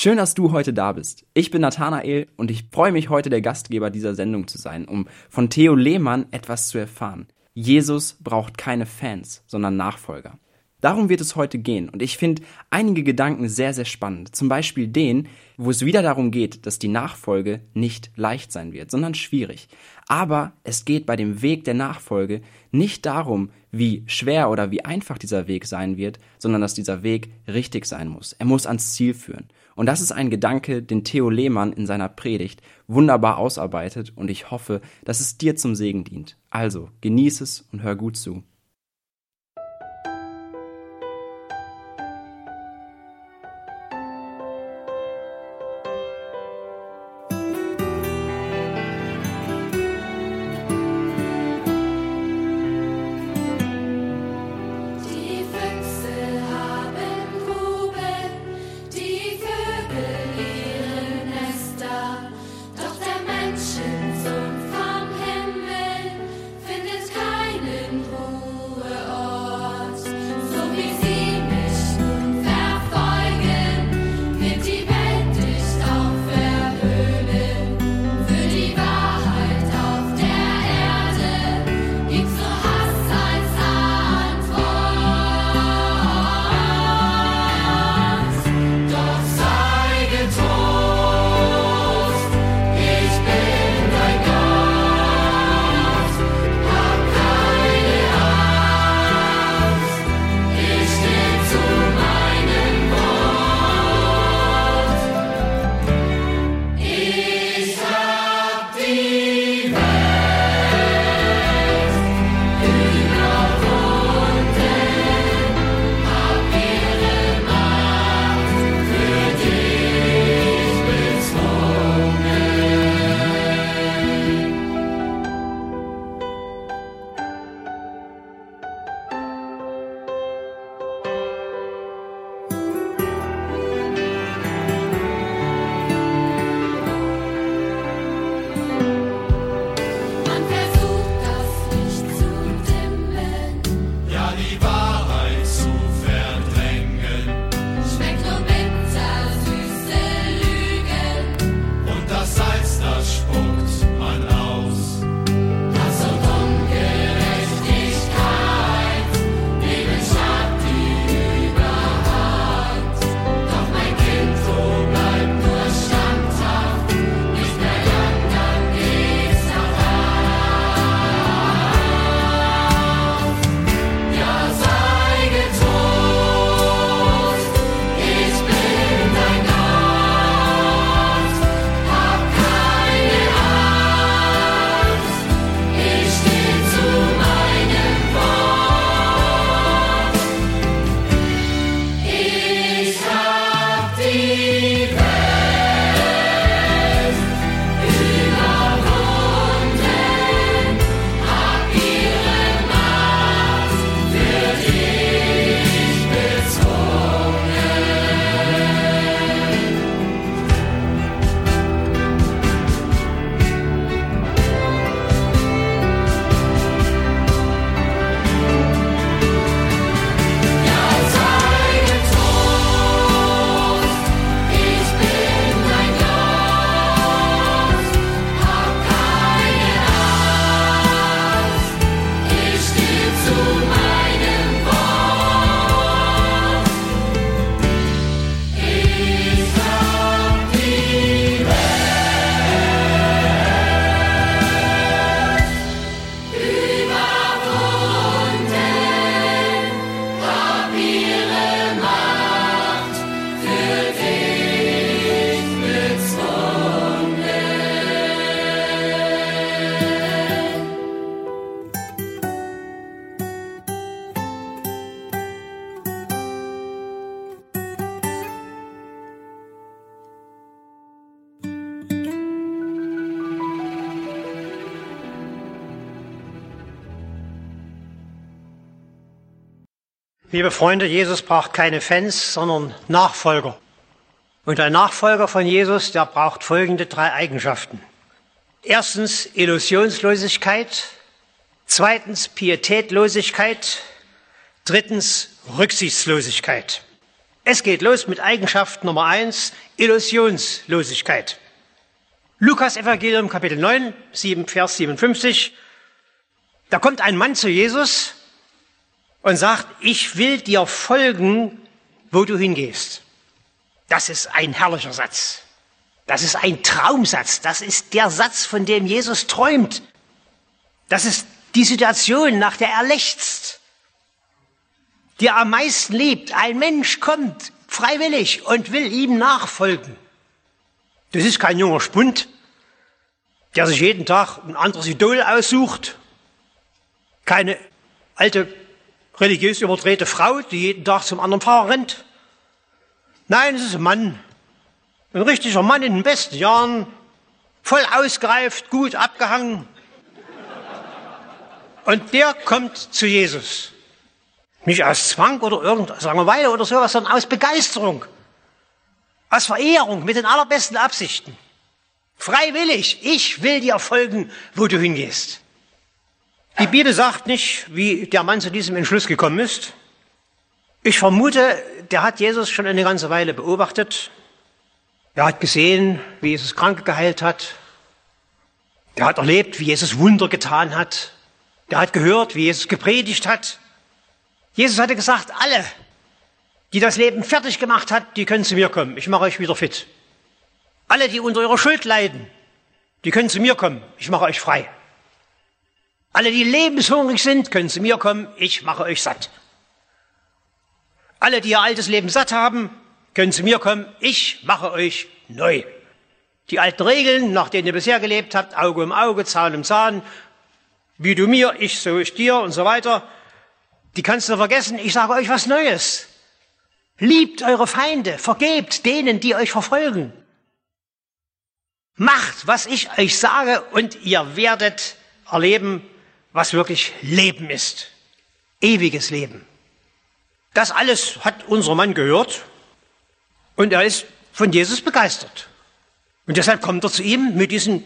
Schön, dass du heute da bist. Ich bin Nathanael und ich freue mich heute der Gastgeber dieser Sendung zu sein, um von Theo Lehmann etwas zu erfahren. Jesus braucht keine Fans, sondern Nachfolger. Darum wird es heute gehen und ich finde einige Gedanken sehr, sehr spannend. Zum Beispiel den, wo es wieder darum geht, dass die Nachfolge nicht leicht sein wird, sondern schwierig. Aber es geht bei dem Weg der Nachfolge nicht darum, wie schwer oder wie einfach dieser Weg sein wird, sondern dass dieser Weg richtig sein muss. Er muss ans Ziel führen. Und das ist ein Gedanke, den Theo Lehmann in seiner Predigt wunderbar ausarbeitet und ich hoffe, dass es dir zum Segen dient. Also, genieß es und hör gut zu. Liebe Freunde, Jesus braucht keine Fans, sondern Nachfolger. Und ein Nachfolger von Jesus, der braucht folgende drei Eigenschaften. Erstens Illusionslosigkeit, zweitens Pietätlosigkeit, drittens Rücksichtslosigkeit. Es geht los mit Eigenschaft Nummer eins, Illusionslosigkeit. Lukas Evangelium Kapitel 9, 7, Vers 57. Da kommt ein Mann zu Jesus und sagt, ich will dir folgen, wo du hingehst. Das ist ein herrlicher Satz. Das ist ein Traumsatz. Das ist der Satz, von dem Jesus träumt. Das ist die Situation, nach der er lechzt, die er am meisten liebt. Ein Mensch kommt freiwillig und will ihm nachfolgen. Das ist kein junger Spund, der sich jeden Tag ein anderes Idol aussucht. Keine alte religiös überdrehte Frau, die jeden Tag zum anderen Pfarrer rennt. Nein, es ist ein Mann. Ein richtiger Mann in den besten Jahren, voll ausgereift, gut abgehangen. Und der kommt zu Jesus. Nicht aus Zwang oder irgendwas, Langeweile oder sowas, sondern aus Begeisterung. Aus Verehrung, mit den allerbesten Absichten. Freiwillig, ich will dir folgen, wo du hingehst. Die Bibel sagt nicht, wie der Mann zu diesem Entschluss gekommen ist. Ich vermute, der hat Jesus schon eine ganze Weile beobachtet. Er hat gesehen, wie Jesus Kranke geheilt hat. Er hat erlebt, wie Jesus Wunder getan hat. Er hat gehört, wie Jesus gepredigt hat. Jesus hatte gesagt, alle, die das Leben fertig gemacht hat, die können zu mir kommen. Ich mache euch wieder fit. Alle, die unter ihrer Schuld leiden, die können zu mir kommen. Ich mache euch frei. Alle, die lebenshungrig sind, können zu mir kommen. Ich mache euch satt. Alle, die ihr altes Leben satt haben, können zu mir kommen. Ich mache euch neu. Die alten Regeln, nach denen ihr bisher gelebt habt, Auge um Auge, Zahn um Zahn, wie du mir, ich so ich dir und so weiter, die kannst du vergessen. Ich sage euch was Neues. Liebt eure Feinde, vergebt denen, die euch verfolgen. Macht, was ich euch sage, und ihr werdet erleben, was wirklich Leben ist. Ewiges Leben. Das alles hat unser Mann gehört und er ist von Jesus begeistert. Und deshalb kommt er zu ihm mit diesen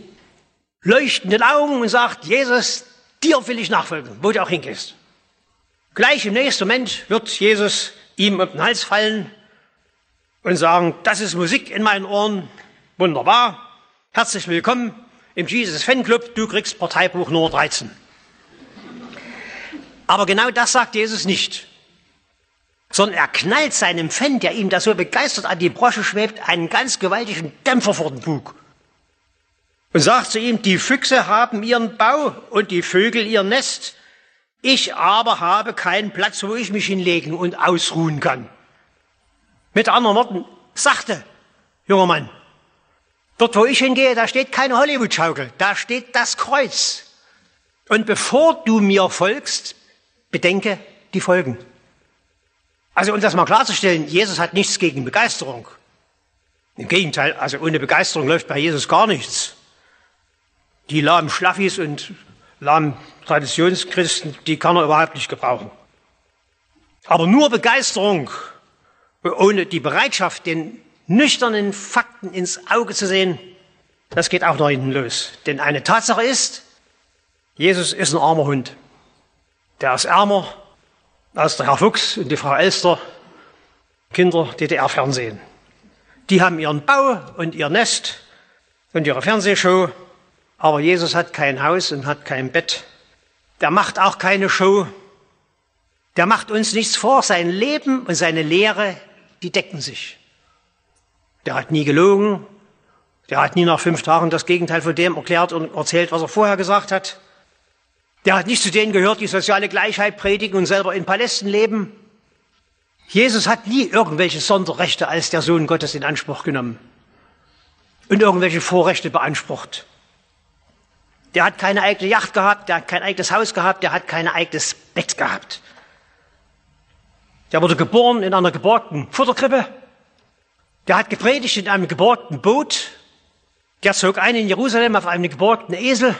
leuchtenden Augen und sagt, Jesus, dir will ich nachfolgen, wo du auch hingehst. Gleich im nächsten Moment wird Jesus ihm um den Hals fallen und sagen, das ist Musik in meinen Ohren, wunderbar, herzlich willkommen im Jesus Fanclub, du kriegst Parteibuch Nummer 13. Aber genau das sagt Jesus nicht. Sondern er knallt seinem Fan, der ihm da so begeistert an die Brosche schwebt, einen ganz gewaltigen Dämpfer vor den Bug. Und sagt zu ihm, die Füchse haben ihren Bau und die Vögel ihr Nest. Ich aber habe keinen Platz, wo ich mich hinlegen und ausruhen kann. Mit anderen Worten, sagte, junger Mann, dort wo ich hingehe, da steht keine Hollywood-Schaukel, da steht das Kreuz. Und bevor du mir folgst, bedenke die Folgen. Also um das mal klarzustellen, Jesus hat nichts gegen Begeisterung. Im Gegenteil, also ohne Begeisterung läuft bei Jesus gar nichts. Die lahmen Schlaffis und lahmen Traditionschristen, die kann er überhaupt nicht gebrauchen. Aber nur Begeisterung ohne die Bereitschaft, den nüchternen Fakten ins Auge zu sehen, das geht auch nach hinten los. Denn eine Tatsache ist, Jesus ist ein armer Hund. Der ist ärmer als der Herr Fuchs und die Frau Elster, Kinder DDR-Fernsehen. Die haben ihren Bau und ihr Nest und ihre Fernsehshow, aber Jesus hat kein Haus und hat kein Bett. Der macht auch keine Show. Der macht uns nichts vor. Sein Leben und seine Lehre, die decken sich. Der hat nie gelogen. Der hat nie nach fünf Tagen das Gegenteil von dem erklärt und erzählt, was er vorher gesagt hat. Der hat nicht zu denen gehört, die soziale Gleichheit predigen und selber in Palästen leben. Jesus hat nie irgendwelche Sonderrechte als der Sohn Gottes in Anspruch genommen und irgendwelche Vorrechte beansprucht. Der hat keine eigene Yacht gehabt, der hat kein eigenes Haus gehabt, der hat kein eigenes Bett gehabt. Der wurde geboren in einer geborgten Futterkrippe. Der hat gepredigt in einem geborgten Boot. Der zog ein in Jerusalem auf einem geborgten Esel.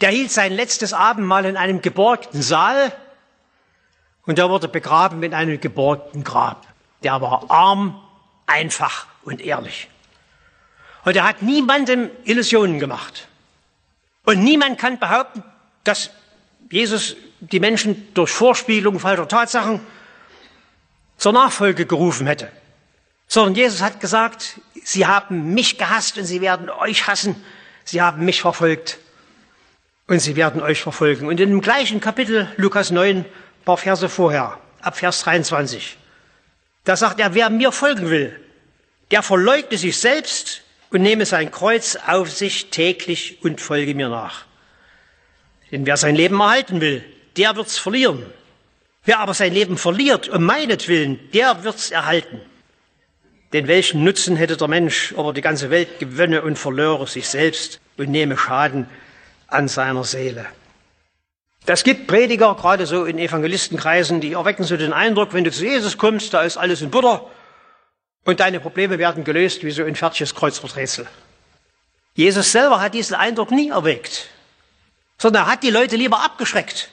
Der hielt sein letztes Abendmahl in einem geborgten Saal. Und er wurde begraben in einem geborgten Grab. Der war arm, einfach und ehrlich. Und er hat niemandem Illusionen gemacht. Und niemand kann behaupten, dass Jesus die Menschen durch Vorspiegelung falscher Tatsachen zur Nachfolge gerufen hätte. Sondern Jesus hat gesagt, sie haben mich gehasst und sie werden euch hassen. Sie haben mich verfolgt und sie werden euch verfolgen. Und in dem gleichen Kapitel, Lukas 9, paar Verse vorher, ab Vers 23, da sagt er, wer mir folgen will, der verleugne sich selbst und nehme sein Kreuz auf sich täglich und folge mir nach. Denn wer sein Leben erhalten will, der wird's verlieren. Wer aber sein Leben verliert um meinetwillen, der wird's erhalten. Denn welchen Nutzen hätte der Mensch, ob er die ganze Welt gewönne und verlöre sich selbst und nehme Schaden an seiner Seele? Das gibt Prediger, gerade so in Evangelistenkreisen, die erwecken so den Eindruck, wenn du zu Jesus kommst, da ist alles in Butter und deine Probleme werden gelöst wie so ein fertiges Kreuzworträtsel. Jesus selber hat diesen Eindruck nie erweckt, sondern er hat die Leute lieber abgeschreckt.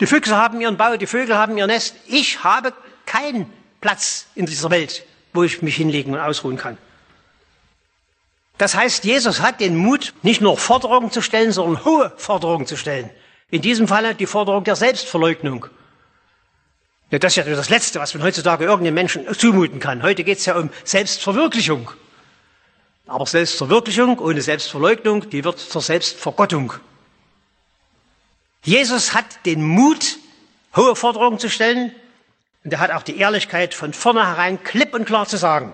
Die Füchse haben ihren Bau, die Vögel haben ihr Nest. Ich habe keinen Platz in dieser Welt, wo ich mich hinlegen und ausruhen kann. Das heißt, Jesus hat den Mut, nicht nur Forderungen zu stellen, sondern hohe Forderungen zu stellen. In diesem Falle die Forderung der Selbstverleugnung. Ja, das ist ja das Letzte, was man heutzutage irgendeinem Menschen zumuten kann. Heute geht es ja um Selbstverwirklichung. Aber Selbstverwirklichung ohne Selbstverleugnung, die wird zur Selbstvergottung. Jesus hat den Mut, hohe Forderungen zu stellen, und er hat auch die Ehrlichkeit, von vornherein klipp und klar zu sagen,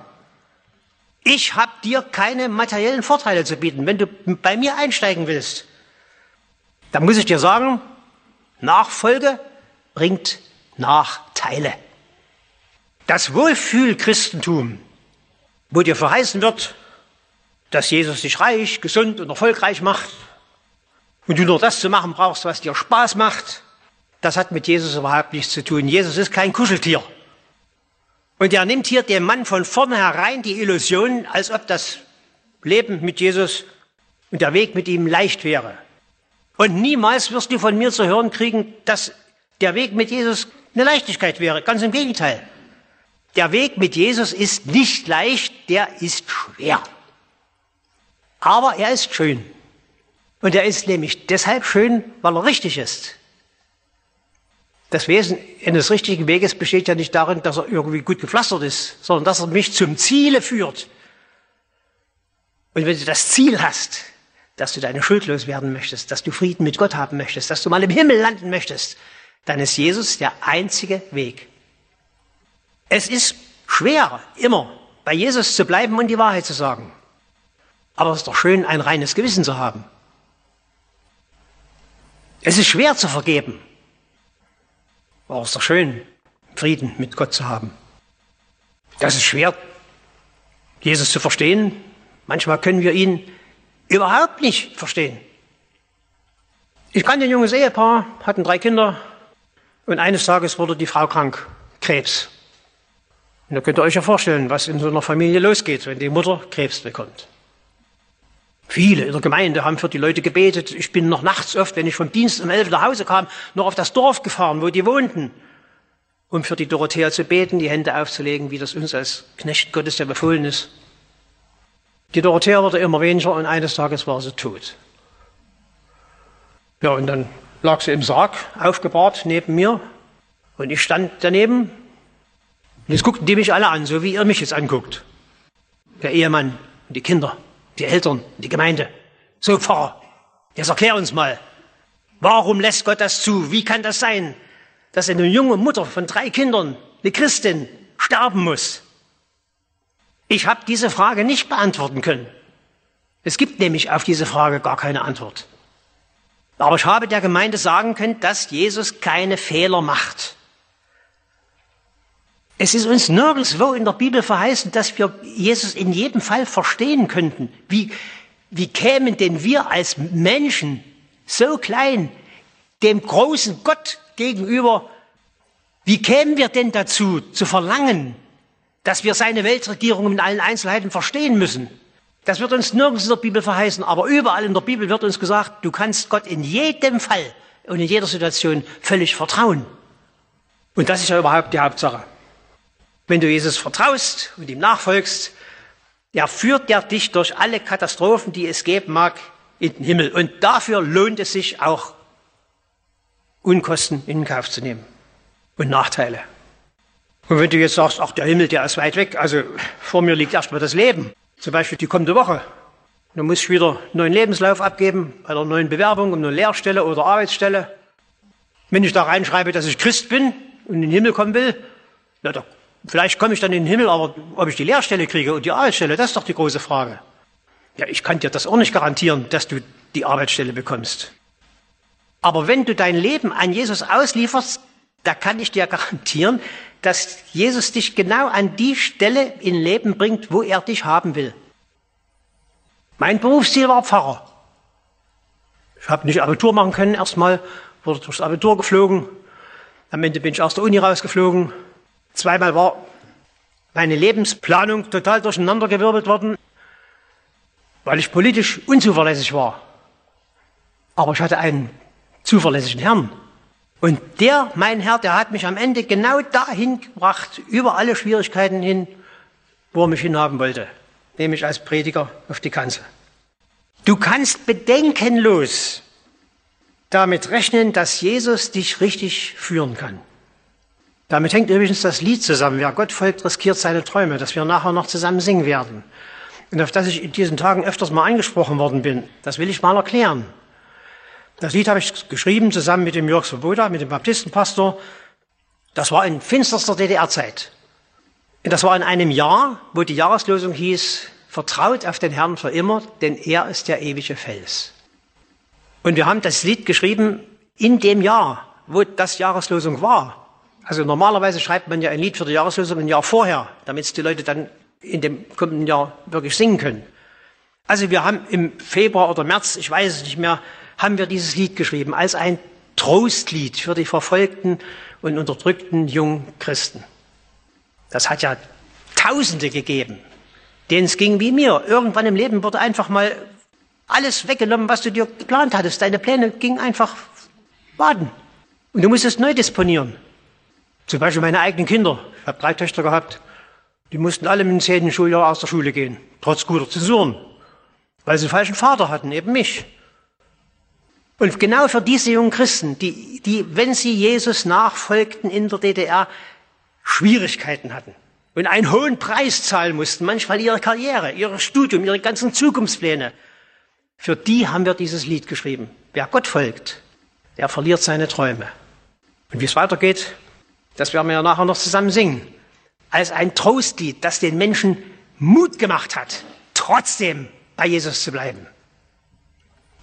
ich habe dir keine materiellen Vorteile zu bieten. Wenn du bei mir einsteigen willst, dann muss ich dir sagen, Nachfolge bringt Nachteile. Das Wohlfühlchristentum, wo dir verheißen wird, dass Jesus dich reich, gesund und erfolgreich macht und du nur das zu machen brauchst, was dir Spaß macht, das hat mit Jesus überhaupt nichts zu tun. Jesus ist kein Kuscheltier. Und er nimmt hier dem Mann von vornherein die Illusion, als ob das Leben mit Jesus und der Weg mit ihm leicht wäre. Und niemals wirst du von mir zu hören kriegen, dass der Weg mit Jesus eine Leichtigkeit wäre. Ganz im Gegenteil. Der Weg mit Jesus ist nicht leicht, der ist schwer. Aber er ist schön. Und er ist nämlich deshalb schön, weil er richtig ist. Das Wesen eines richtigen Weges besteht ja nicht darin, dass er irgendwie gut gepflastert ist, sondern dass er mich zum Ziele führt. Und wenn du das Ziel hast, dass du deine Schuld loswerden möchtest, dass du Frieden mit Gott haben möchtest, dass du mal im Himmel landen möchtest, dann ist Jesus der einzige Weg. Es ist schwer, immer bei Jesus zu bleiben und die Wahrheit zu sagen. Aber es ist doch schön, ein reines Gewissen zu haben. Es ist schwer zu vergeben. Aber es ist doch schön, Frieden mit Gott zu haben. Das ist schwer, Jesus zu verstehen. Manchmal können wir ihn überhaupt nicht verstehen. Ich kannte ein junges Ehepaar, hatten drei Kinder und eines Tages wurde die Frau krank, Krebs. Und da könnt ihr euch ja vorstellen, was in so einer Familie losgeht, wenn die Mutter Krebs bekommt. Viele in der Gemeinde haben für die Leute gebetet. Ich bin noch nachts oft, wenn ich vom Dienst um elf nach Hause kam, noch auf das Dorf gefahren, wo die wohnten, um für die Dorothea zu beten, die Hände aufzulegen, wie das uns als Knecht Gottes ja befohlen ist. Die Dorothea wurde immer weniger und eines Tages war sie tot. Ja, und dann lag sie im Sarg, aufgebahrt neben mir. Und ich stand daneben. Und jetzt guckten die mich alle an, so wie ihr mich jetzt anguckt. Der Ehemann und die Kinder, die Eltern, die Gemeinde. So, Pfarrer, jetzt erklär uns mal. Warum lässt Gott das zu? Wie kann das sein, dass eine junge Mutter von drei Kindern, eine Christin, sterben muss? Ich habe diese Frage nicht beantworten können. Es gibt nämlich auf diese Frage gar keine Antwort. Aber ich habe der Gemeinde sagen können, dass Jesus keine Fehler macht. Es ist uns nirgendwo in der Bibel verheißen, dass wir Jesus in jedem Fall verstehen könnten. Wie, wie kämen denn wir als Menschen so klein dem großen Gott gegenüber, wie kämen wir denn dazu, zu verlangen, dass wir seine Weltregierung in allen Einzelheiten verstehen müssen. Das wird uns nirgends in der Bibel verheißen, aber überall in der Bibel wird uns gesagt, du kannst Gott in jedem Fall und in jeder Situation völlig vertrauen. Und das ist ja überhaupt die Hauptsache. Wenn du Jesus vertraust und ihm nachfolgst, er führt er dich durch alle Katastrophen, die es geben mag, in den Himmel. Und dafür lohnt es sich auch, Unkosten in Kauf zu nehmen und Nachteile. Und wenn du jetzt sagst, ach, der Himmel, der ist weit weg, also vor mir liegt erstmal das Leben, zum Beispiel die kommende Woche, dann muss ich wieder einen neuen Lebenslauf abgeben, bei einer neuen Bewerbung um eine Lehrstelle oder Arbeitsstelle. Wenn ich da reinschreibe, dass ich Christ bin und in den Himmel kommen will, na, da, vielleicht komme ich dann in den Himmel, aber ob ich die Lehrstelle kriege und die Arbeitsstelle, das ist doch die große Frage. Ja, ich kann dir das auch nicht garantieren, dass du die Arbeitsstelle bekommst. Aber wenn du dein Leben an Jesus auslieferst, da kann ich dir garantieren, dass Jesus dich genau an die Stelle in Leben bringt, wo er dich haben will. Mein Berufsziel war Pfarrer. Ich habe nicht Abitur machen können erstmal, wurde durchs Abitur geflogen. Am Ende bin ich aus der Uni rausgeflogen. Zweimal war meine Lebensplanung total durcheinandergewirbelt worden, weil ich politisch unzuverlässig war. Aber ich hatte einen zuverlässigen Herrn. Und der, mein Herr, der hat mich am Ende genau dahin gebracht, über alle Schwierigkeiten hin, wo er mich hinhaben wollte, nämlich als Prediger auf die Kanzel. Du kannst bedenkenlos damit rechnen, dass Jesus dich richtig führen kann. Damit hängt übrigens das Lied zusammen. Wer Gott folgt, riskiert seine Träume, das wir nachher noch zusammen singen werden. Und auf das ich in diesen Tagen öfters mal angesprochen worden bin, das will ich mal erklären. Das Lied habe ich geschrieben zusammen mit dem Jörg Svoboda, mit dem Baptistenpastor. Das war in finsterster DDR-Zeit. Das war in einem Jahr, wo die Jahreslosung hieß, vertraut auf den Herrn für immer, denn er ist der ewige Fels. Und wir haben das Lied geschrieben in dem Jahr, wo das Jahreslosung war. Also normalerweise schreibt man ja ein Lied für die Jahreslosung ein Jahr vorher, damit es die Leute dann in dem kommenden Jahr wirklich singen können. Also wir haben im Februar oder März, ich weiß es nicht mehr, haben wir dieses Lied geschrieben als ein Trostlied für die verfolgten und unterdrückten jungen Christen. Das hat ja Tausende gegeben, denen es ging wie mir. Irgendwann im Leben wurde einfach mal alles weggenommen, was du dir geplant hattest. Deine Pläne gingen einfach baden. Und du musstest neu disponieren. Zum Beispiel meine eigenen Kinder. Ich habe drei Töchter gehabt. Die mussten alle mit dem zehnten Schuljahr aus der Schule gehen, trotz guter Zensuren, weil sie einen falschen Vater hatten, eben mich. Und genau für diese jungen Christen, die, die, wenn sie Jesus nachfolgten in der DDR, Schwierigkeiten hatten und einen hohen Preis zahlen mussten, manchmal ihre Karriere, ihr Studium, ihre ganzen Zukunftspläne, für die haben wir dieses Lied geschrieben. Wer Gott folgt, der verliert seine Träume. Und wie es weitergeht, das werden wir ja nachher noch zusammen singen. Als ein Trostlied, das den Menschen Mut gemacht hat, trotzdem bei Jesus zu bleiben.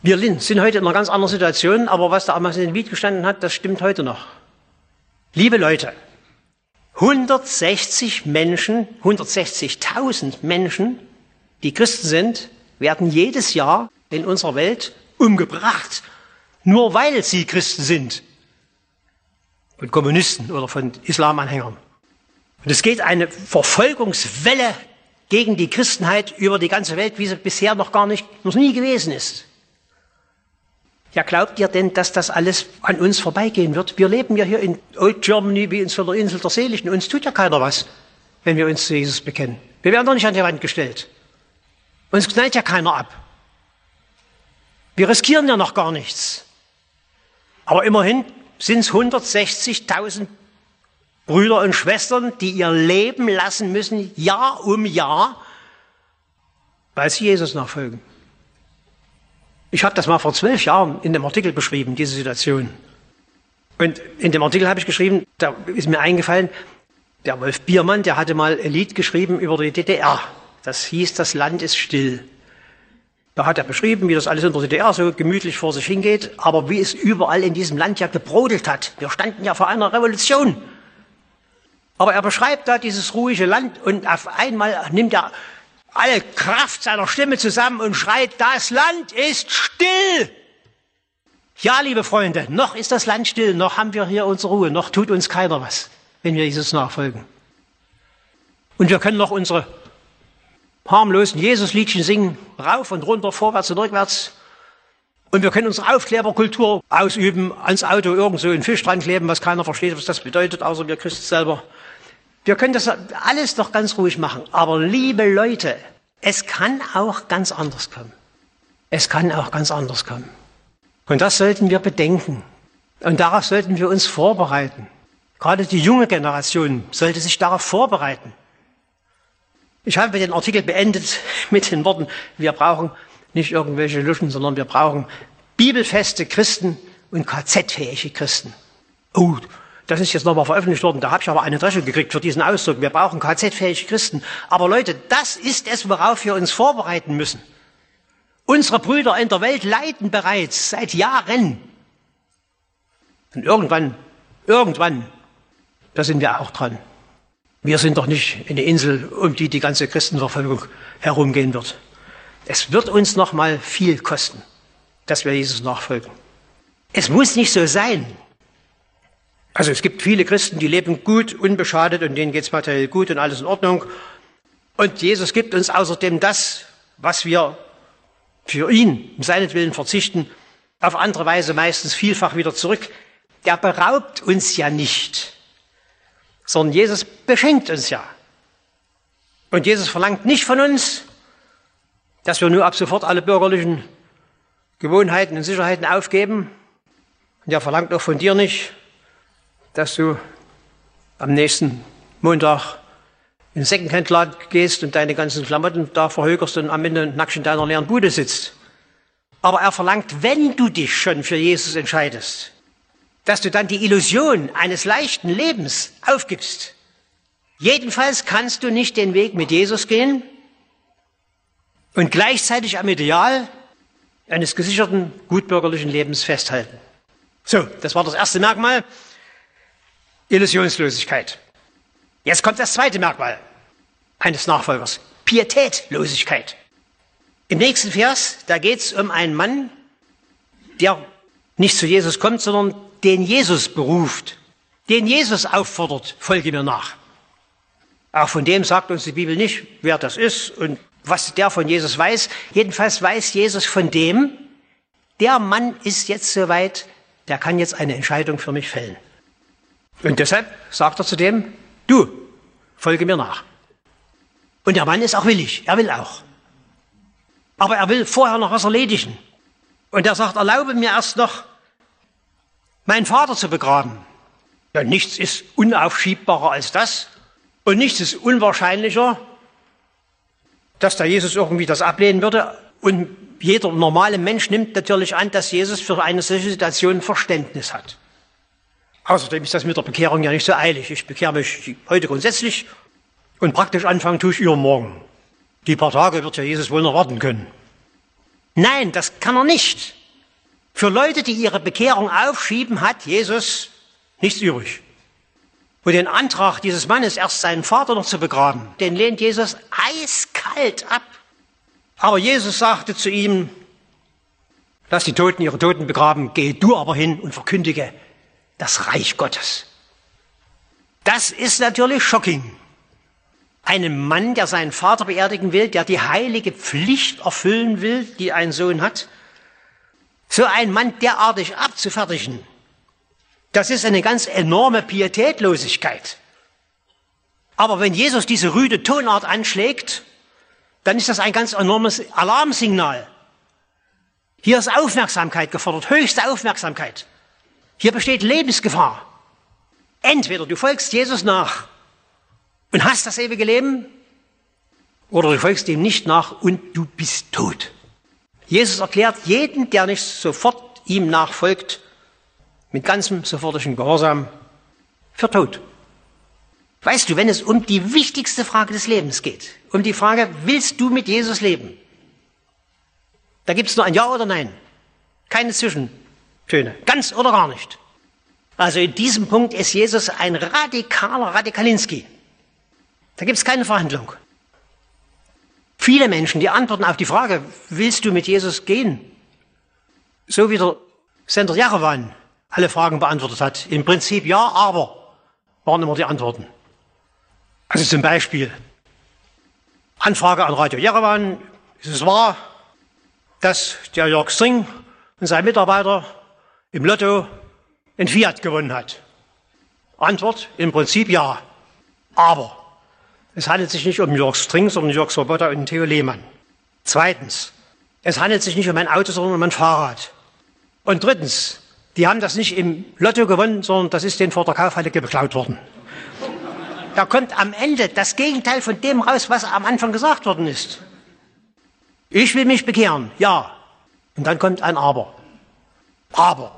Wir sind heute in einer ganz anderen Situation, aber was da damals in dem Lied gestanden hat, das stimmt heute noch. Liebe Leute, 160 Menschen, 160.000 Menschen, die Christen sind, werden jedes Jahr in unserer Welt umgebracht, nur weil sie Christen sind. Von Kommunisten oder von Islamanhängern. Und es geht eine Verfolgungswelle gegen die Christenheit über die ganze Welt, wie sie bisher noch gar nicht, noch nie gewesen ist. Ja, glaubt ihr denn, dass das alles an uns vorbeigehen wird? Wir leben ja hier in Old Germany wie in so einer Insel der Seligen. Uns tut ja keiner was, wenn wir uns zu Jesus bekennen. Wir werden doch nicht an die Wand gestellt. Uns knallt ja keiner ab. Wir riskieren ja noch gar nichts. Aber immerhin sind es 160.000 Brüder und Schwestern, die ihr Leben lassen müssen, Jahr um Jahr, weil sie Jesus nachfolgen. Ich habe das mal vor zwölf Jahren in dem Artikel beschrieben, diese Situation. Und in dem Artikel habe ich geschrieben, da ist mir eingefallen, der Wolf Biermann, der hatte mal ein Lied geschrieben über die DDR. Das hieß, das Land ist still. Da hat er beschrieben, wie das alles in der DDR so gemütlich vor sich hingeht, aber wie es überall in diesem Land ja gebrodelt hat. Wir standen ja vor einer Revolution. Aber er beschreibt da dieses ruhige Land und auf einmal nimmt er alle Kraft seiner Stimme zusammen und schreit, das Land ist still. Ja, liebe Freunde, noch ist das Land still, noch haben wir hier unsere Ruhe, noch tut uns keiner was, wenn wir Jesus nachfolgen. Und wir können noch unsere harmlosen Jesusliedchen singen, rauf und runter, vorwärts und rückwärts. Und wir können unsere Aufklärerkultur ausüben, ans Auto irgend so einen Fisch dran kleben, was keiner versteht, was das bedeutet, außer wir Christen selber. Wir können das alles doch ganz ruhig machen. Aber liebe Leute, es kann auch ganz anders kommen. Es kann auch ganz anders kommen. Und das sollten wir bedenken. Und darauf sollten wir uns vorbereiten. Gerade die junge Generation sollte sich darauf vorbereiten. Ich habe den Artikel beendet mit den Worten, wir brauchen nicht irgendwelche Luschen, sondern wir brauchen bibelfeste Christen und KZ-fähige Christen. Oh, das ist jetzt nochmal veröffentlicht worden, da habe ich aber eine Dresche gekriegt für diesen Ausdruck. Wir brauchen KZ-fähige Christen. Aber Leute, das ist es, worauf wir uns vorbereiten müssen. Unsere Brüder in der Welt leiden bereits seit Jahren. Und irgendwann, irgendwann, da sind wir auch dran. Wir sind doch nicht eine Insel, um die die ganze Christenverfolgung herumgehen wird. Es wird uns noch mal viel kosten, dass wir Jesus nachfolgen. Es muss nicht so sein. Also es gibt viele Christen, die leben gut, unbeschadet und denen geht es materiell gut und alles in Ordnung. Und Jesus gibt uns außerdem das, was wir für ihn, um seinetwillen verzichten, auf andere Weise meistens vielfach wieder zurück. Der beraubt uns ja nicht, sondern Jesus beschenkt uns ja. Und Jesus verlangt nicht von uns, dass wir nur ab sofort alle bürgerlichen Gewohnheiten und Sicherheiten aufgeben. Und er verlangt auch von dir nicht, dass du am nächsten Montag in den Secondhand-Laden gehst und deine ganzen Klamotten da verhögerst und am Ende nackt in deiner leeren Bude sitzt. Aber er verlangt, wenn du dich schon für Jesus entscheidest, dass du dann die Illusion eines leichten Lebens aufgibst. Jedenfalls kannst du nicht den Weg mit Jesus gehen und gleichzeitig am Ideal eines gesicherten, gutbürgerlichen Lebens festhalten. So, das war das erste Merkmal. Illusionslosigkeit. Jetzt kommt das zweite Merkmal eines Nachfolgers. Pietätlosigkeit. Im nächsten Vers, da geht es um einen Mann, der nicht zu Jesus kommt, sondern den Jesus beruft, den Jesus auffordert, folge mir nach. Auch von dem sagt uns die Bibel nicht, wer das ist und was der von Jesus weiß. Jedenfalls weiß Jesus von dem, der Mann ist jetzt soweit, der kann jetzt eine Entscheidung für mich fällen. Und deshalb sagt er zu dem, du, folge mir nach. Und der Mann ist auch willig, er will auch. Aber er will vorher noch was erledigen. Und er sagt, erlaube mir erst noch, meinen Vater zu begraben. Ja, nichts ist unaufschiebbarer als das. Und nichts ist unwahrscheinlicher, dass der Jesus irgendwie das ablehnen würde. Und jeder normale Mensch nimmt natürlich an, dass Jesus für eine solche Situation Verständnis hat. Außerdem ist das mit der Bekehrung ja nicht so eilig. Ich bekehre mich heute grundsätzlich und praktisch anfangen tue ich übermorgen. Die paar Tage wird ja Jesus wohl noch warten können. Nein, das kann er nicht. Für Leute, die ihre Bekehrung aufschieben, hat Jesus nichts übrig. Und den Antrag dieses Mannes, erst seinen Vater noch zu begraben, den lehnt Jesus eiskalt ab. Aber Jesus sagte zu ihm, lass die Toten ihre Toten begraben, geh du aber hin und verkündige das Reich Gottes. Das ist natürlich shocking. Einem Mann, der seinen Vater beerdigen will, der die heilige Pflicht erfüllen will, die ein Sohn hat, so ein Mann derartig abzufertigen, das ist eine ganz enorme Pietätlosigkeit. Aber wenn Jesus diese rüde Tonart anschlägt, dann ist das ein ganz enormes Alarmsignal. Hier ist Aufmerksamkeit gefordert, höchste Aufmerksamkeit. Hier besteht Lebensgefahr. Entweder du folgst Jesus nach und hast das ewige Leben, oder du folgst ihm nicht nach und du bist tot. Jesus erklärt jeden, der nicht sofort ihm nachfolgt, mit ganzem sofortigen Gehorsam für tot. Weißt du, wenn es um die wichtigste Frage des Lebens geht, um die Frage, willst du mit Jesus leben? Da gibt es nur ein Ja oder Nein. Keine Zwischentöne. Ganz oder gar nicht. Also in diesem Punkt ist Jesus ein radikaler Radikalinski. Da gibt es keine Verhandlung. Viele Menschen, die antworten auf die Frage, willst du mit Jesus gehen? So wie der Sender Jerewan alle Fragen beantwortet hat. Im Prinzip ja, aber waren immer die Antworten. Also zum Beispiel Anfrage an Radio Jerewan. Ist es wahr, dass der Jörg String und sein Mitarbeiter im Lotto ein Fiat gewonnen hat? Antwort, im Prinzip ja. Aber es handelt sich nicht um Jörg String, sondern Jörg Swoboda und Theo Lehmann. Zweitens, es handelt sich nicht um ein Auto, sondern um ein Fahrrad. Und drittens, die haben das nicht im Lotto gewonnen, sondern das ist denen vor der Kaufhalle geklaut worden. Da kommt am Ende das Gegenteil von dem raus, was am Anfang gesagt worden ist. Ich will mich bekehren, ja. Und dann kommt ein Aber. Aber.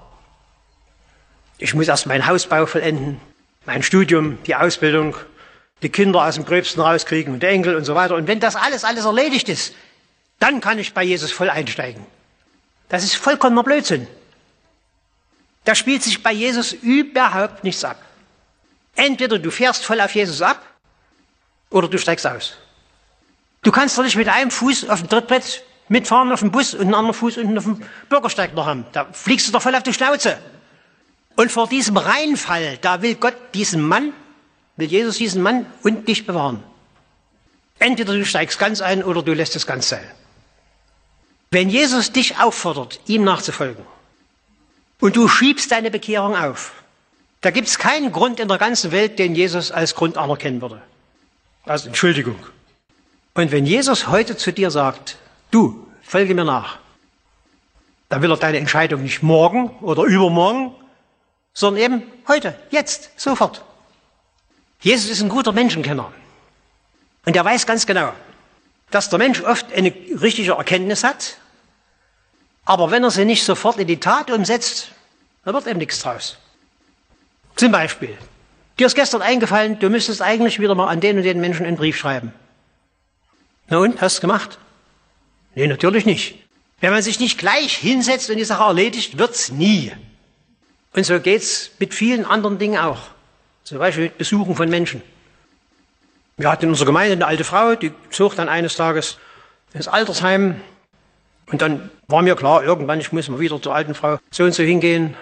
Ich muss erst meinen Hausbau vollenden, mein Studium, die Ausbildung, die Kinder aus dem Gröbsten rauskriegen und Enkel und so weiter. Und wenn das alles, alles erledigt ist, dann kann ich bei Jesus voll einsteigen. Das ist vollkommener Blödsinn. Da spielt sich bei Jesus überhaupt nichts ab. Entweder du fährst voll auf Jesus ab oder du steigst aus. Du kannst doch nicht mit einem Fuß auf dem Trittbrett mitfahren auf dem Bus und einen anderen Fuß unten auf dem Bürgersteig noch haben. Da fliegst du doch voll auf die Schnauze. Und vor diesem Reinfall, da will Gott diesen Mann, will Jesus diesen Mann und dich bewahren. Entweder du steigst ganz ein oder du lässt es ganz sein. Wenn Jesus dich auffordert, ihm nachzufolgen, und du schiebst deine Bekehrung auf, da gibt es keinen Grund in der ganzen Welt, den Jesus als Grund anerkennen würde. Also Entschuldigung. Und wenn Jesus heute zu dir sagt, du, folge mir nach, dann will er deine Entscheidung nicht morgen oder übermorgen, sondern eben heute, jetzt, sofort. Jesus ist ein guter Menschenkenner. Und er weiß ganz genau, dass der Mensch oft eine richtige Erkenntnis hat, aber wenn er sie nicht sofort in die Tat umsetzt, dann wird eben nichts draus. Zum Beispiel, dir ist gestern eingefallen, du müsstest eigentlich wieder mal an den und den Menschen einen Brief schreiben. Na und, hast du gemacht? Nee, natürlich nicht. Wenn man sich nicht gleich hinsetzt und die Sache erledigt, wird's nie. Und so geht's mit vielen anderen Dingen auch. Zum Beispiel mit Besuchen von Menschen. Wir hatten in unserer Gemeinde eine alte Frau, die zog dann eines Tages ins Altersheim. Und dann war mir klar, irgendwann, ich muss mal wieder zur alten Frau so und so hingehen.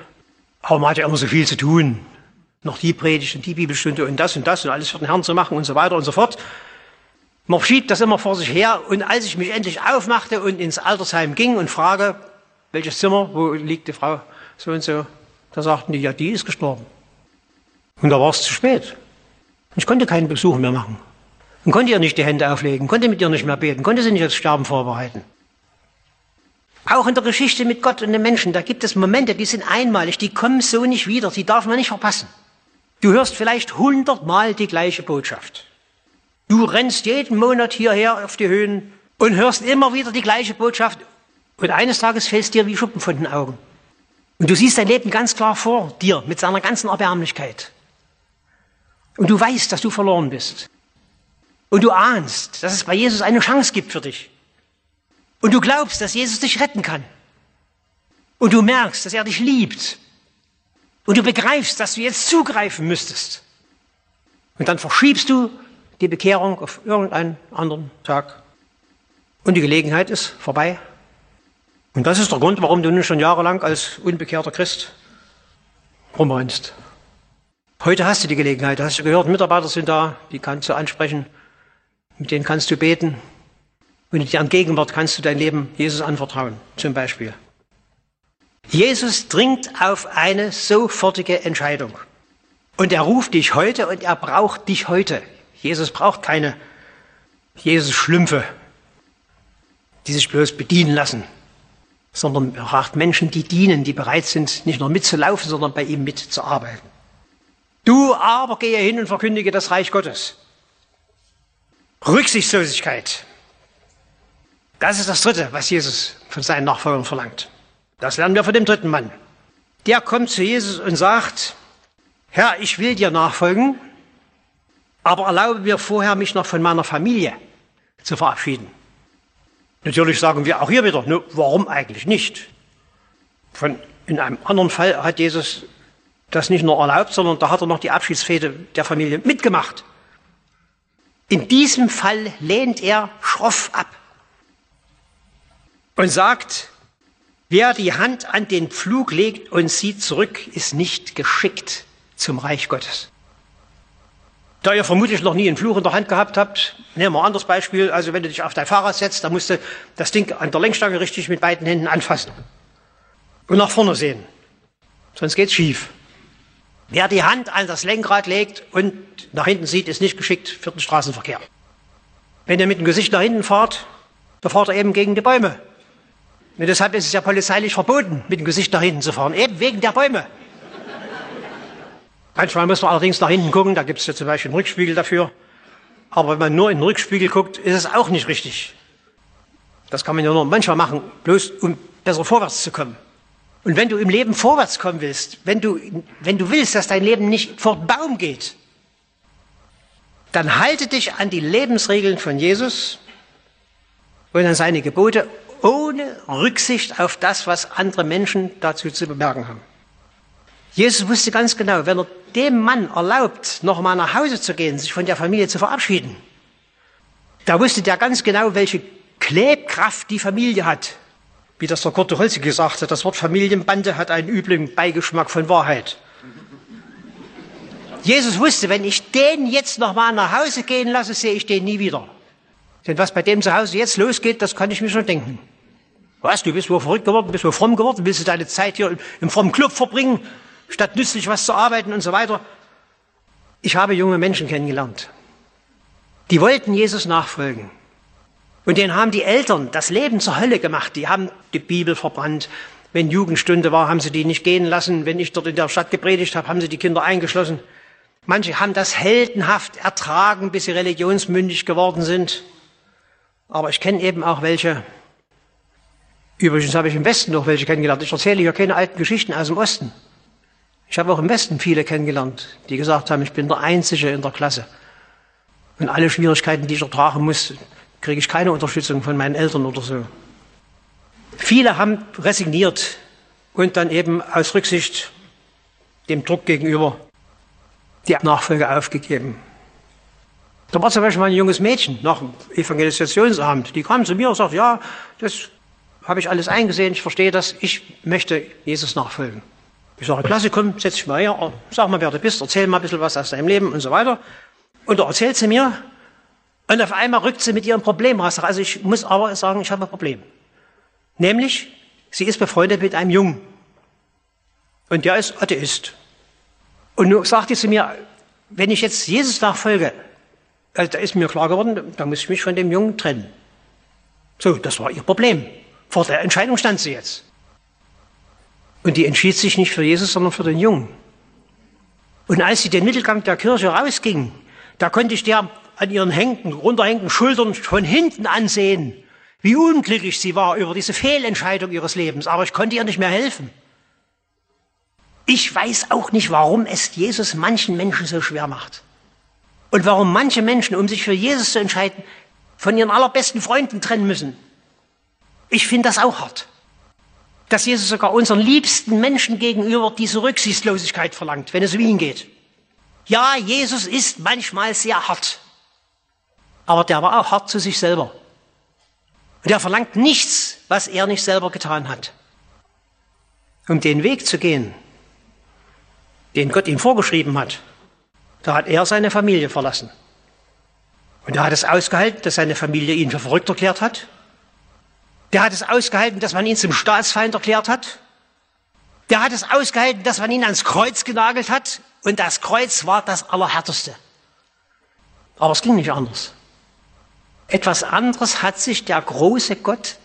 Aber man hat ja immer so viel zu tun noch die Predigt und die Bibelstunde und das und das und alles für den Herrn zu machen und so weiter und so fort. Man schiebt das immer vor sich her und als ich mich endlich aufmachte und ins Altersheim ging und frage, welches Zimmer, wo liegt die Frau so und so, da sagten die, ja, die ist gestorben. Und da war es zu spät. Ich konnte keinen Besuch mehr machen. Und konnte ihr nicht die Hände auflegen, konnte mit ihr nicht mehr beten, konnte sie nicht aufs Sterben vorbereiten. Auch in der Geschichte mit Gott und den Menschen, da gibt es Momente, die sind einmalig, die kommen so nicht wieder, die darf man nicht verpassen. Du hörst vielleicht hundertmal die gleiche Botschaft. Du rennst jeden Monat hierher auf die Höhen und hörst immer wieder die gleiche Botschaft. Und eines Tages fällst dir wie Schuppen von den Augen. Und du siehst dein Leben ganz klar vor dir mit seiner ganzen Erbärmlichkeit. Und du weißt, dass du verloren bist. Und du ahnst, dass es bei Jesus eine Chance gibt für dich. Und du glaubst, dass Jesus dich retten kann. Und du merkst, dass er dich liebt und du begreifst, dass du jetzt zugreifen müsstest. Und dann verschiebst du die Bekehrung auf irgendeinen anderen Tag. Und die Gelegenheit ist vorbei. Und das ist der Grund, warum du nun schon jahrelang als unbekehrter Christ rumrennst. Heute hast du die Gelegenheit, hast du gehört, Mitarbeiter sind da, die kannst du ansprechen, mit denen kannst du beten. Und in deren Gegenwart kannst du dein Leben Jesus anvertrauen, zum Beispiel. Jesus dringt auf eine sofortige Entscheidung. Und er ruft dich heute und er braucht dich heute. Jesus braucht keine Jesus-Schlümpfe, die sich bloß bedienen lassen, sondern er braucht Menschen, die dienen, die bereit sind, nicht nur mitzulaufen, sondern bei ihm mitzuarbeiten. Du aber gehe hin und verkündige das Reich Gottes. Rücksichtslosigkeit. Das ist das Dritte, was Jesus von seinen Nachfolgern verlangt. Das lernen wir von dem dritten Mann. Der kommt zu Jesus und sagt, Herr, ich will dir nachfolgen, aber erlaube mir vorher, mich noch von meiner Familie zu verabschieden. Natürlich sagen wir auch hier wieder, ne, warum eigentlich nicht? Von, in einem anderen Fall hat Jesus das nicht nur erlaubt, sondern da hat er noch die Abschiedsfete der Familie mitgemacht. In diesem Fall lehnt er schroff ab und sagt, Wer die Hand an den Pflug legt und sieht zurück, ist nicht geschickt zum Reich Gottes. Da ihr vermutlich noch nie einen Fluch in der Hand gehabt habt, nehmen wir ein anderes Beispiel. Also wenn du dich auf dein Fahrrad setzt, dann musst du das Ding an der Lenkstange richtig mit beiden Händen anfassen. und nach vorne sehen. Sonst geht's schief. Wer die Hand an das Lenkrad legt und nach hinten sieht, ist nicht geschickt für den Straßenverkehr. Wenn ihr mit dem Gesicht nach hinten fahrt, da fahrt ihr eben gegen die Bäume. Und deshalb ist es ja polizeilich verboten, mit dem Gesicht nach hinten zu fahren, eben wegen der Bäume. Manchmal muss man allerdings nach hinten gucken, da gibt es ja zum Beispiel einen Rückspiegel dafür. Aber wenn man nur in den Rückspiegel guckt, ist es auch nicht richtig. Das kann man ja nur manchmal machen, bloß um besser vorwärts zu kommen. Und wenn du im Leben vorwärts kommen willst, wenn du, wenn du willst, dass dein Leben nicht vor Baum geht, dann halte dich an die Lebensregeln von Jesus und an seine Gebote ohne Rücksicht auf das, was andere Menschen dazu zu bemerken haben. Jesus wusste ganz genau, wenn er dem Mann erlaubt, noch mal nach Hause zu gehen, sich von der Familie zu verabschieden, da wusste der ganz genau, welche Klebkraft die Familie hat. Wie das der Kurt Holze gesagt hat, das Wort Familienbande hat einen üblen Beigeschmack von Wahrheit. Jesus wusste, wenn ich den jetzt noch mal nach Hause gehen lasse, sehe ich den nie wieder. Denn was bei dem zu Hause jetzt losgeht, das kann ich mir schon denken. Was, du bist wohl verrückt geworden, bist wohl fromm geworden, willst du deine Zeit hier im frommen Club verbringen, statt nützlich was zu arbeiten und so weiter. Ich habe junge Menschen kennengelernt. Die wollten Jesus nachfolgen. Und denen haben die Eltern das Leben zur Hölle gemacht. Die haben die Bibel verbrannt. Wenn Jugendstunde war, haben sie die nicht gehen lassen. Wenn ich dort in der Stadt gepredigt habe, haben sie die Kinder eingeschlossen. Manche haben das heldenhaft ertragen, bis sie religionsmündig geworden sind. Aber ich kenne eben auch welche. Übrigens habe ich im Westen noch welche kennengelernt. Ich erzähle hier keine alten Geschichten aus dem Osten. Ich habe auch im Westen viele kennengelernt, die gesagt haben, ich bin der Einzige in der Klasse. Und alle Schwierigkeiten, die ich ertragen muss, kriege ich keine Unterstützung von meinen Eltern oder so. Viele haben resigniert und dann eben aus Rücksicht dem Druck gegenüber die Nachfolge aufgegeben. Da war zum Beispiel mal ein junges Mädchen nach dem Evangelisationsabend, die kam zu mir und sagte, ja, das habe ich alles eingesehen, ich verstehe das, ich möchte Jesus nachfolgen. Ich sage, klasse, komm, setz dich mal her, sag mal, wer du bist, erzähl mal ein bisschen was aus deinem Leben und so weiter. Und da erzählt sie mir, und auf einmal rückt sie mit ihrem Problem raus. Also ich muss aber sagen, ich habe ein Problem. Nämlich, sie ist befreundet mit einem Jungen. Und der ist Atheist. Und nun sagte sie mir, wenn ich jetzt Jesus nachfolge, also da ist mir klar geworden, da muss ich mich von dem Jungen trennen. So, das war ihr Problem. Vor der Entscheidung stand sie jetzt. Und die entschied sich nicht für Jesus, sondern für den Jungen. Und als sie den Mittelgang der Kirche rausging, da konnte ich der an ihren hängenden, runterhängenden Schultern von hinten ansehen, wie unglücklich sie war über diese Fehlentscheidung ihres Lebens. Aber ich konnte ihr nicht mehr helfen. Ich weiß auch nicht, warum es Jesus manchen Menschen so schwer macht. Und warum manche Menschen, um sich für Jesus zu entscheiden, von ihren allerbesten Freunden trennen müssen. Ich finde das auch hart dass Jesus sogar unseren liebsten Menschen gegenüber diese Rücksichtslosigkeit verlangt, wenn es um ihn geht. Ja, Jesus ist manchmal sehr hart, aber der war auch hart zu sich selber. Und er verlangt nichts, was er nicht selber getan hat. Um den Weg zu gehen, den Gott ihm vorgeschrieben hat, da hat er seine Familie verlassen. Und er hat es ausgehalten, dass seine Familie ihn für verrückt erklärt hat der hat es ausgehalten, dass man ihn zum Staatsfeind erklärt hat. Der hat es ausgehalten, dass man ihn ans Kreuz genagelt hat. Und das Kreuz war das Allerhärteste. Aber es ging nicht anders. Etwas anderes hat sich der große Gott,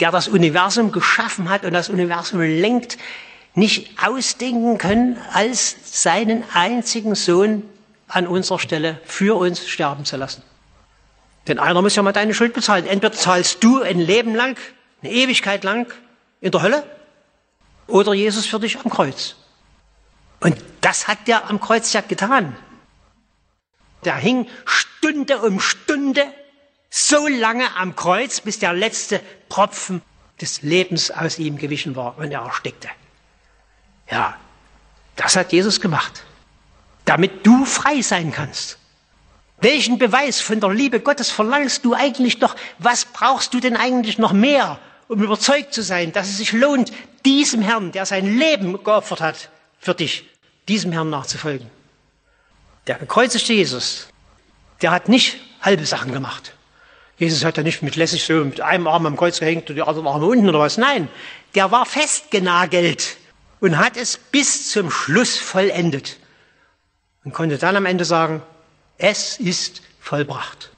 der das Universum geschaffen hat und das Universum lenkt, nicht ausdenken können, als seinen einzigen Sohn an unserer Stelle für uns sterben zu lassen. Denn einer muss ja mal deine Schuld bezahlen. Entweder zahlst du ein Leben lang, eine Ewigkeit lang in der Hölle oder Jesus für dich am Kreuz. Und das hat der am Kreuz ja getan. Der hing Stunde um Stunde so lange am Kreuz, bis der letzte Tropfen des Lebens aus ihm gewichen war und er erstickte. Ja, das hat Jesus gemacht, damit du frei sein kannst. Welchen Beweis von der Liebe Gottes verlangst du eigentlich noch? Was brauchst du denn eigentlich noch mehr, um überzeugt zu sein, dass es sich lohnt, diesem Herrn, der sein Leben geopfert hat, für dich, diesem Herrn nachzufolgen? Der gekreuzigte Jesus, der hat nicht halbe Sachen gemacht, Jesus hat ja nicht mit lässig so mit einem Arm am Kreuz gehängt und die anderen Arme unten oder was. Nein, der war festgenagelt und hat es bis zum Schluss vollendet. Und konnte dann am Ende sagen, es ist vollbracht.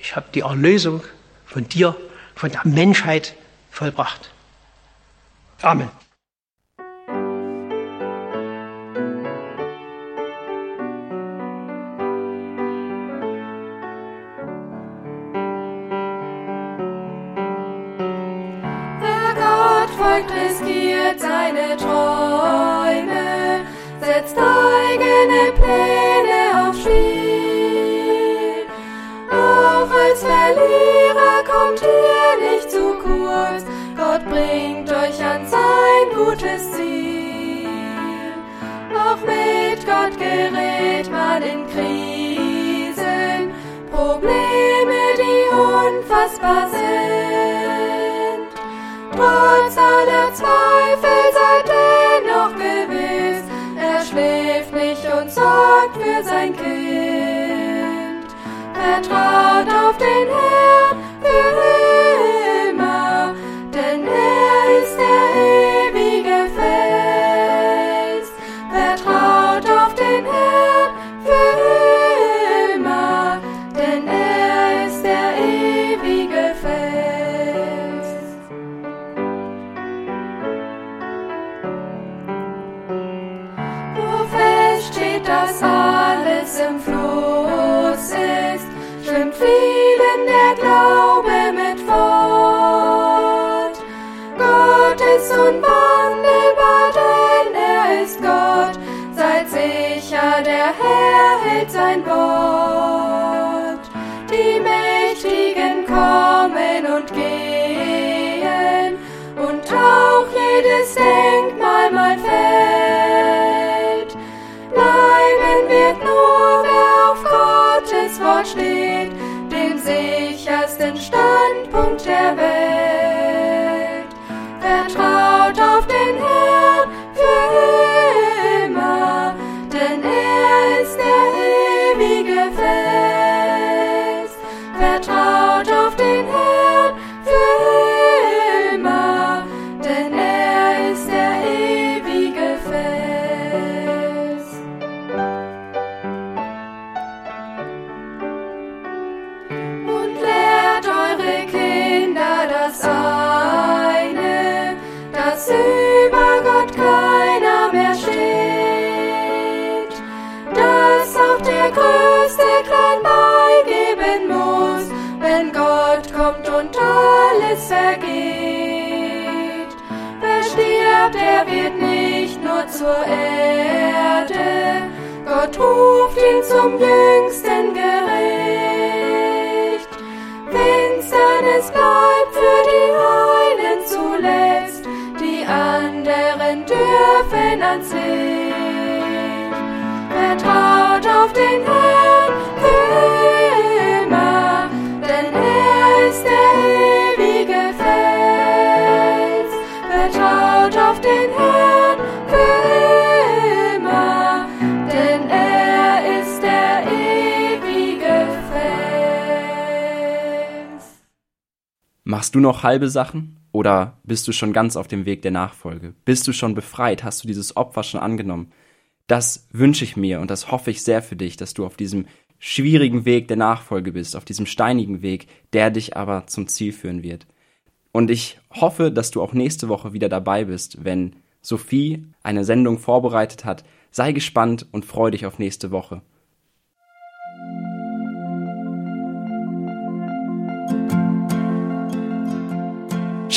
Ich habe die Erlösung von dir, von der Menschheit vollbracht. Amen. Halbe Sachen? Oder bist du schon ganz auf dem Weg der Nachfolge? Bist du schon befreit? Hast du dieses Opfer schon angenommen? Das wünsche ich mir und das hoffe ich sehr für dich, dass du auf diesem schwierigen Weg der Nachfolge bist, auf diesem steinigen Weg, der dich aber zum Ziel führen wird. Und ich hoffe, dass du auch nächste Woche wieder dabei bist, wenn Sophie eine Sendung vorbereitet hat. Sei gespannt und freu dich auf nächste Woche.